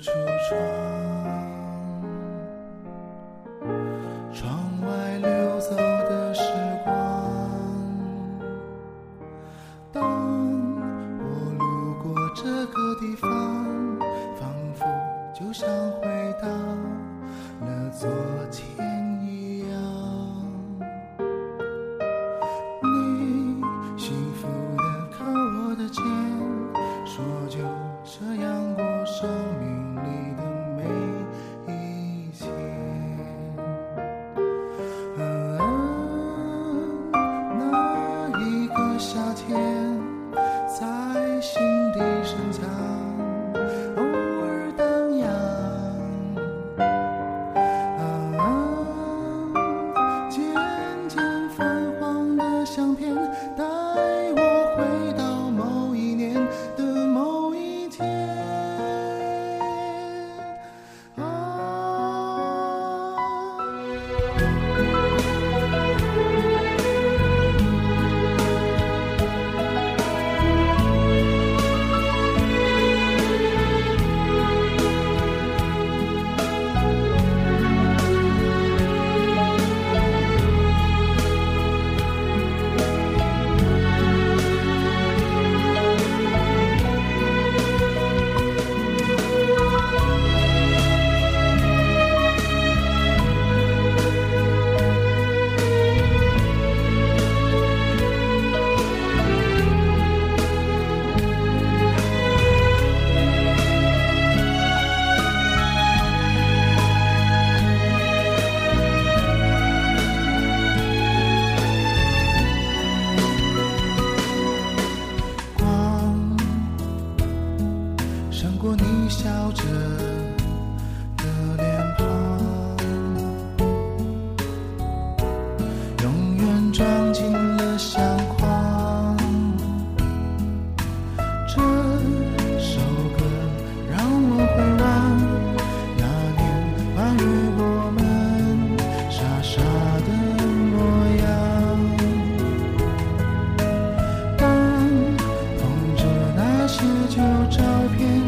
橱窗窗外溜走的时光。当我路过这个地方仿佛就像回到了昨天。smoking.